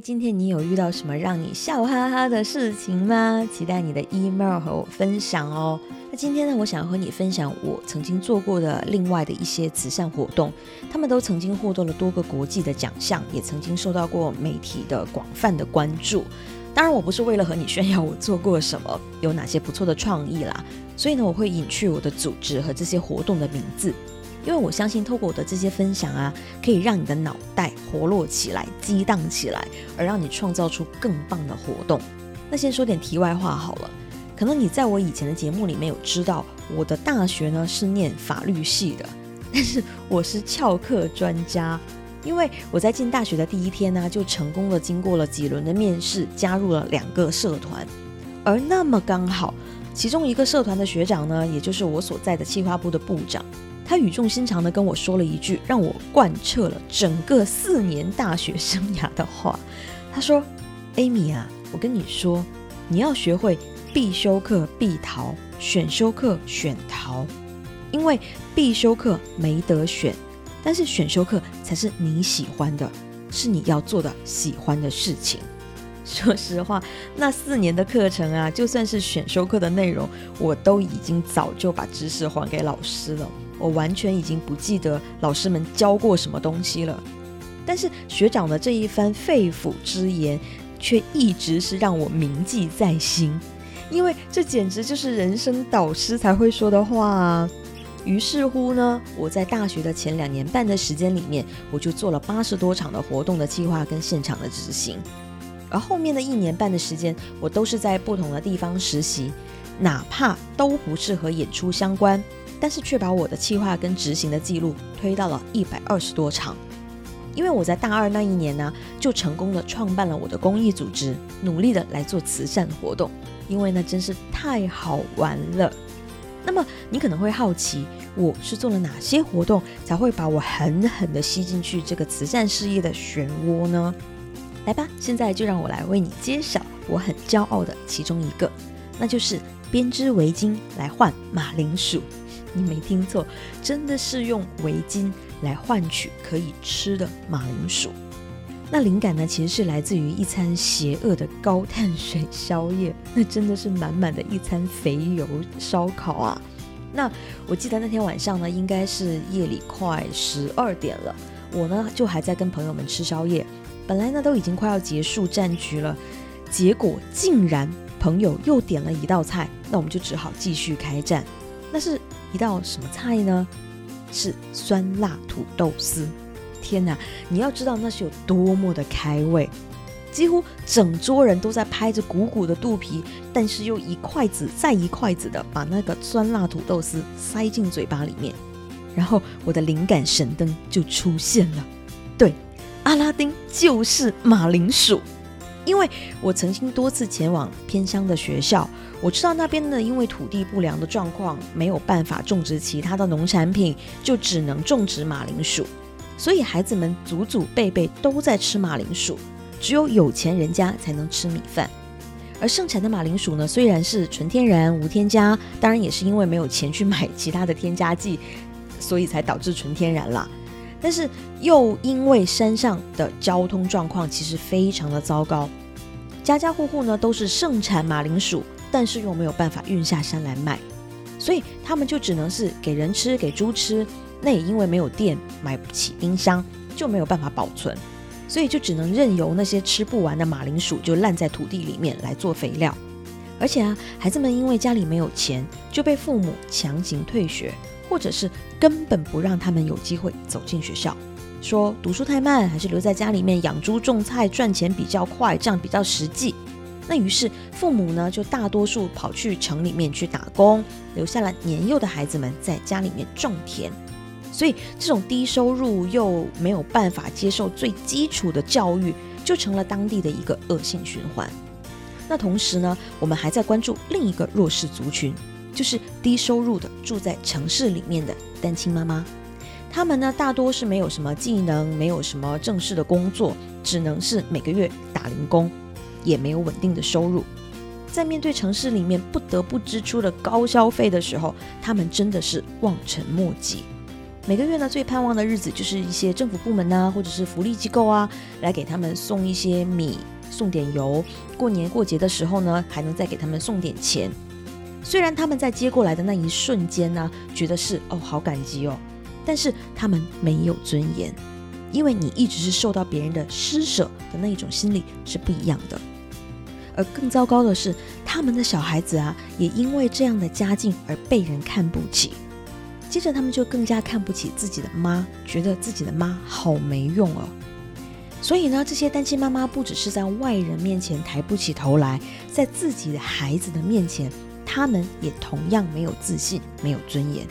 今天你有遇到什么让你笑哈哈的事情吗？期待你的 email 和我分享哦。那今天呢，我想和你分享我曾经做过的另外的一些慈善活动，他们都曾经获得了多个国际的奖项，也曾经受到过媒体的广泛的关注。当然，我不是为了和你炫耀我做过什么，有哪些不错的创意啦，所以呢，我会隐去我的组织和这些活动的名字。因为我相信，透过我的这些分享啊，可以让你的脑袋活络起来、激荡起来，而让你创造出更棒的活动。那先说点题外话好了，可能你在我以前的节目里面有知道，我的大学呢是念法律系的，但是我是翘课专家，因为我在进大学的第一天呢，就成功的经过了几轮的面试，加入了两个社团，而那么刚好，其中一个社团的学长呢，也就是我所在的企划部的部长。他语重心长地跟我说了一句让我贯彻了整个四年大学生涯的话。他说：“Amy 啊，我跟你说，你要学会必修课必逃，选修课选逃，因为必修课没得选，但是选修课才是你喜欢的，是你要做的喜欢的事情。”说实话，那四年的课程啊，就算是选修课的内容，我都已经早就把知识还给老师了。我完全已经不记得老师们教过什么东西了，但是学长的这一番肺腑之言，却一直是让我铭记在心，因为这简直就是人生导师才会说的话啊。于是乎呢，我在大学的前两年半的时间里面，我就做了八十多场的活动的计划跟现场的执行，而后面的一年半的时间，我都是在不同的地方实习，哪怕都不是和演出相关。但是却把我的计划跟执行的记录推到了一百二十多场，因为我在大二那一年呢，就成功的创办了我的公益组织，努力的来做慈善活动，因为那真是太好玩了。那么你可能会好奇，我是做了哪些活动才会把我狠狠的吸进去这个慈善事业的漩涡呢？来吧，现在就让我来为你揭晓我很骄傲的其中一个，那就是编织围巾来换马铃薯。你没听错，真的是用围巾来换取可以吃的马铃薯。那灵感呢，其实是来自于一餐邪恶的高碳水宵夜，那真的是满满的一餐肥油烧烤啊。那我记得那天晚上呢，应该是夜里快十二点了，我呢就还在跟朋友们吃宵夜。本来呢都已经快要结束战局了，结果竟然朋友又点了一道菜，那我们就只好继续开战。那是。一道什么菜呢？是酸辣土豆丝。天哪！你要知道那是有多么的开胃，几乎整桌人都在拍着鼓鼓的肚皮，但是又一筷子再一筷子的把那个酸辣土豆丝塞进嘴巴里面。然后我的灵感神灯就出现了，对，阿拉丁就是马铃薯。因为我曾经多次前往偏乡的学校，我知道那边呢，因为土地不良的状况，没有办法种植其他的农产品，就只能种植马铃薯，所以孩子们祖祖辈辈都在吃马铃薯，只有有钱人家才能吃米饭。而盛产的马铃薯呢，虽然是纯天然无添加，当然也是因为没有钱去买其他的添加剂，所以才导致纯天然啦。但是又因为山上的交通状况其实非常的糟糕，家家户户呢都是盛产马铃薯，但是又没有办法运下山来卖，所以他们就只能是给人吃，给猪吃。那也因为没有电，买不起冰箱，就没有办法保存，所以就只能任由那些吃不完的马铃薯就烂在土地里面来做肥料。而且啊，孩子们因为家里没有钱，就被父母强行退学。或者是根本不让他们有机会走进学校，说读书太慢，还是留在家里面养猪种菜赚钱比较快，这样比较实际。那于是父母呢，就大多数跑去城里面去打工，留下了年幼的孩子们在家里面种田。所以这种低收入又没有办法接受最基础的教育，就成了当地的一个恶性循环。那同时呢，我们还在关注另一个弱势族群。就是低收入的住在城市里面的单亲妈妈，他们呢大多是没有什么技能，没有什么正式的工作，只能是每个月打零工，也没有稳定的收入。在面对城市里面不得不支出的高消费的时候，他们真的是望尘莫及。每个月呢，最盼望的日子就是一些政府部门呐，或者是福利机构啊，来给他们送一些米，送点油。过年过节的时候呢，还能再给他们送点钱。虽然他们在接过来的那一瞬间呢，觉得是哦，好感激哦，但是他们没有尊严，因为你一直是受到别人的施舍的那一种心理是不一样的。而更糟糕的是，他们的小孩子啊，也因为这样的家境而被人看不起。接着，他们就更加看不起自己的妈，觉得自己的妈好没用哦。所以呢，这些单亲妈妈不只是在外人面前抬不起头来，在自己的孩子的面前，他们也同样没有自信，没有尊严。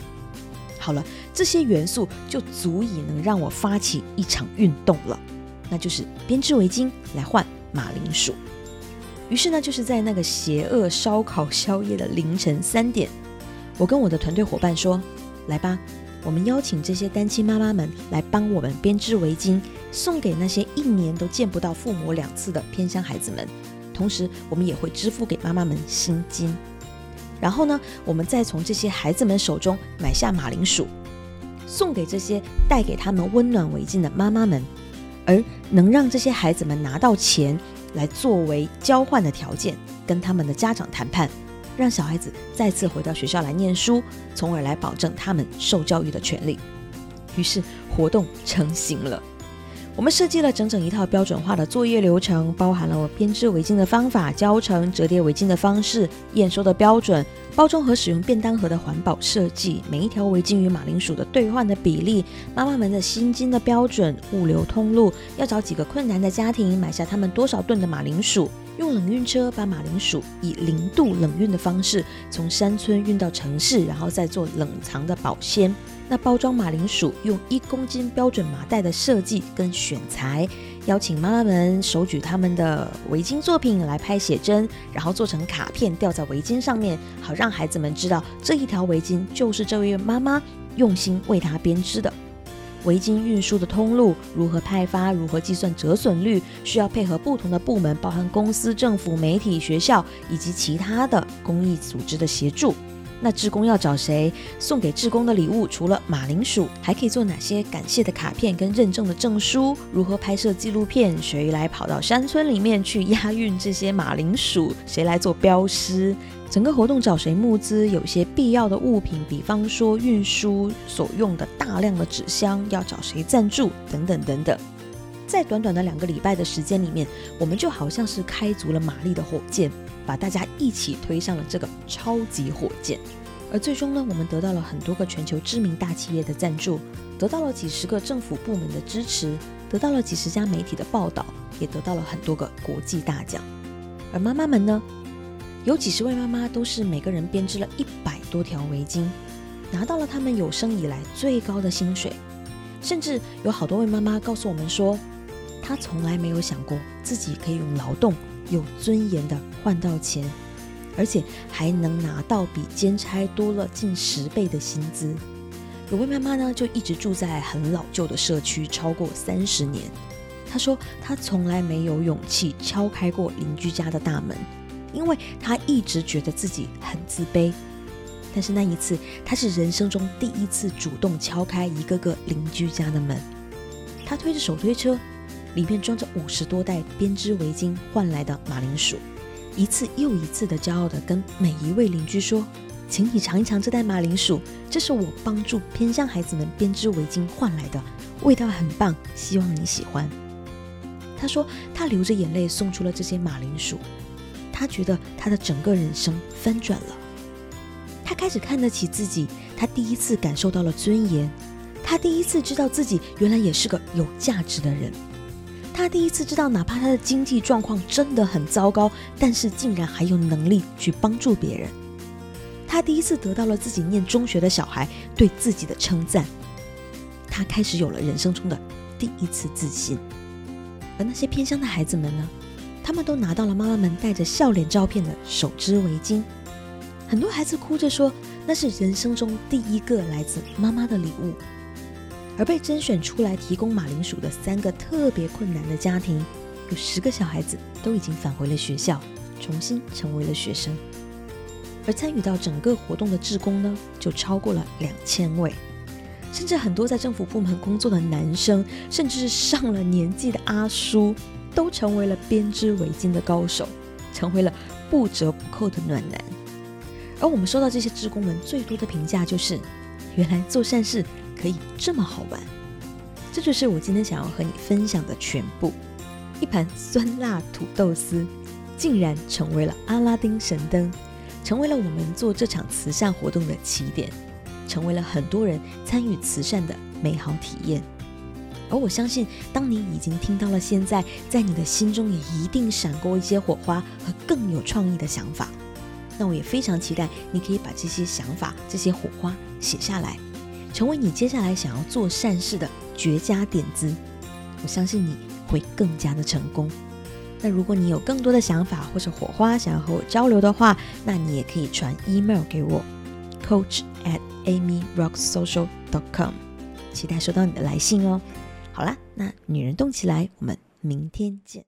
好了，这些元素就足以能让我发起一场运动了，那就是编织围巾来换马铃薯。于是呢，就是在那个邪恶烧烤宵夜的凌晨三点，我跟我的团队伙伴说：“来吧，我们邀请这些单亲妈妈们来帮我们编织围巾，送给那些一年都见不到父母两次的偏乡孩子们。同时，我们也会支付给妈妈们薪金。然后呢，我们再从这些孩子们手中买下马铃薯，送给这些带给他们温暖围巾的妈妈们，而能让这些孩子们拿到钱。”来作为交换的条件，跟他们的家长谈判，让小孩子再次回到学校来念书，从而来保证他们受教育的权利。于是活动成型了。我们设计了整整一套标准化的作业流程，包含了我编织围巾的方法、教程、折叠围巾的方式、验收的标准、包装和使用便当盒的环保设计、每一条围巾与马铃薯的兑换的比例、妈妈们的薪金的标准、物流通路，要找几个困难的家庭买下他们多少吨的马铃薯。用冷运车把马铃薯以零度冷运的方式从山村运到城市，然后再做冷藏的保鲜。那包装马铃薯用一公斤标准麻袋的设计跟选材，邀请妈妈们手举他们的围巾作品来拍写真，然后做成卡片吊在围巾上面，好让孩子们知道这一条围巾就是这位妈妈用心为她编织的。围巾运输的通路如何派发？如何计算折损率？需要配合不同的部门，包含公司、政府、媒体、学校以及其他的公益组织的协助。那志工要找谁？送给志工的礼物除了马铃薯，还可以做哪些感谢的卡片跟认证的证书？如何拍摄纪录片？谁来跑到山村里面去押运这些马铃薯？谁来做标识？整个活动找谁募资？有些必要的物品，比方说运输所用的大量的纸箱，要找谁赞助？等等等等。在短短的两个礼拜的时间里面，我们就好像是开足了马力的火箭，把大家一起推上了这个超级火箭。而最终呢，我们得到了很多个全球知名大企业的赞助，得到了几十个政府部门的支持，得到了几十家媒体的报道，也得到了很多个国际大奖。而妈妈们呢？有几十位妈妈都是每个人编织了一百多条围巾，拿到了他们有生以来最高的薪水。甚至有好多位妈妈告诉我们说，她从来没有想过自己可以用劳动有尊严的换到钱，而且还能拿到比兼差多了近十倍的薪资。有位妈妈呢，就一直住在很老旧的社区超过三十年。她说，她从来没有勇气敲开过邻居家的大门。因为她一直觉得自己很自卑，但是那一次，她是人生中第一次主动敲开一个个邻居家的门。她推着手推车，里面装着五十多袋编织围巾换来的马铃薯，一次又一次的骄傲的跟每一位邻居说：“请你尝一尝这袋马铃薯，这是我帮助偏乡孩子们编织围巾换来的，味道很棒，希望你喜欢。”他说，他流着眼泪送出了这些马铃薯。他觉得他的整个人生翻转了，他开始看得起自己，他第一次感受到了尊严，他第一次知道自己原来也是个有价值的人，他第一次知道哪怕他的经济状况真的很糟糕，但是竟然还有能力去帮助别人，他第一次得到了自己念中学的小孩对自己的称赞，他开始有了人生中的第一次自信，而那些偏乡的孩子们呢？他们都拿到了妈妈们带着笑脸照片的手织围巾，很多孩子哭着说那是人生中第一个来自妈妈的礼物。而被甄选出来提供马铃薯的三个特别困难的家庭，有十个小孩子都已经返回了学校，重新成为了学生。而参与到整个活动的志工呢，就超过了两千位。甚至很多在政府部门工作的男生，甚至是上了年纪的阿叔，都成为了编织围巾的高手，成为了不折不扣的暖男。而我们收到这些职工们最多的评价就是：原来做善事可以这么好玩。这就是我今天想要和你分享的全部。一盘酸辣土豆丝，竟然成为了阿拉丁神灯，成为了我们做这场慈善活动的起点。成为了很多人参与慈善的美好体验，而我相信，当你已经听到了现在，在你的心中也一定闪过一些火花和更有创意的想法。那我也非常期待你可以把这些想法、这些火花写下来，成为你接下来想要做善事的绝佳点子。我相信你会更加的成功。那如果你有更多的想法或者火花想要和我交流的话，那你也可以传 email 给我，coach at amyrocksocial.com，期待收到你的来信哦。好啦，那女人动起来，我们明天见。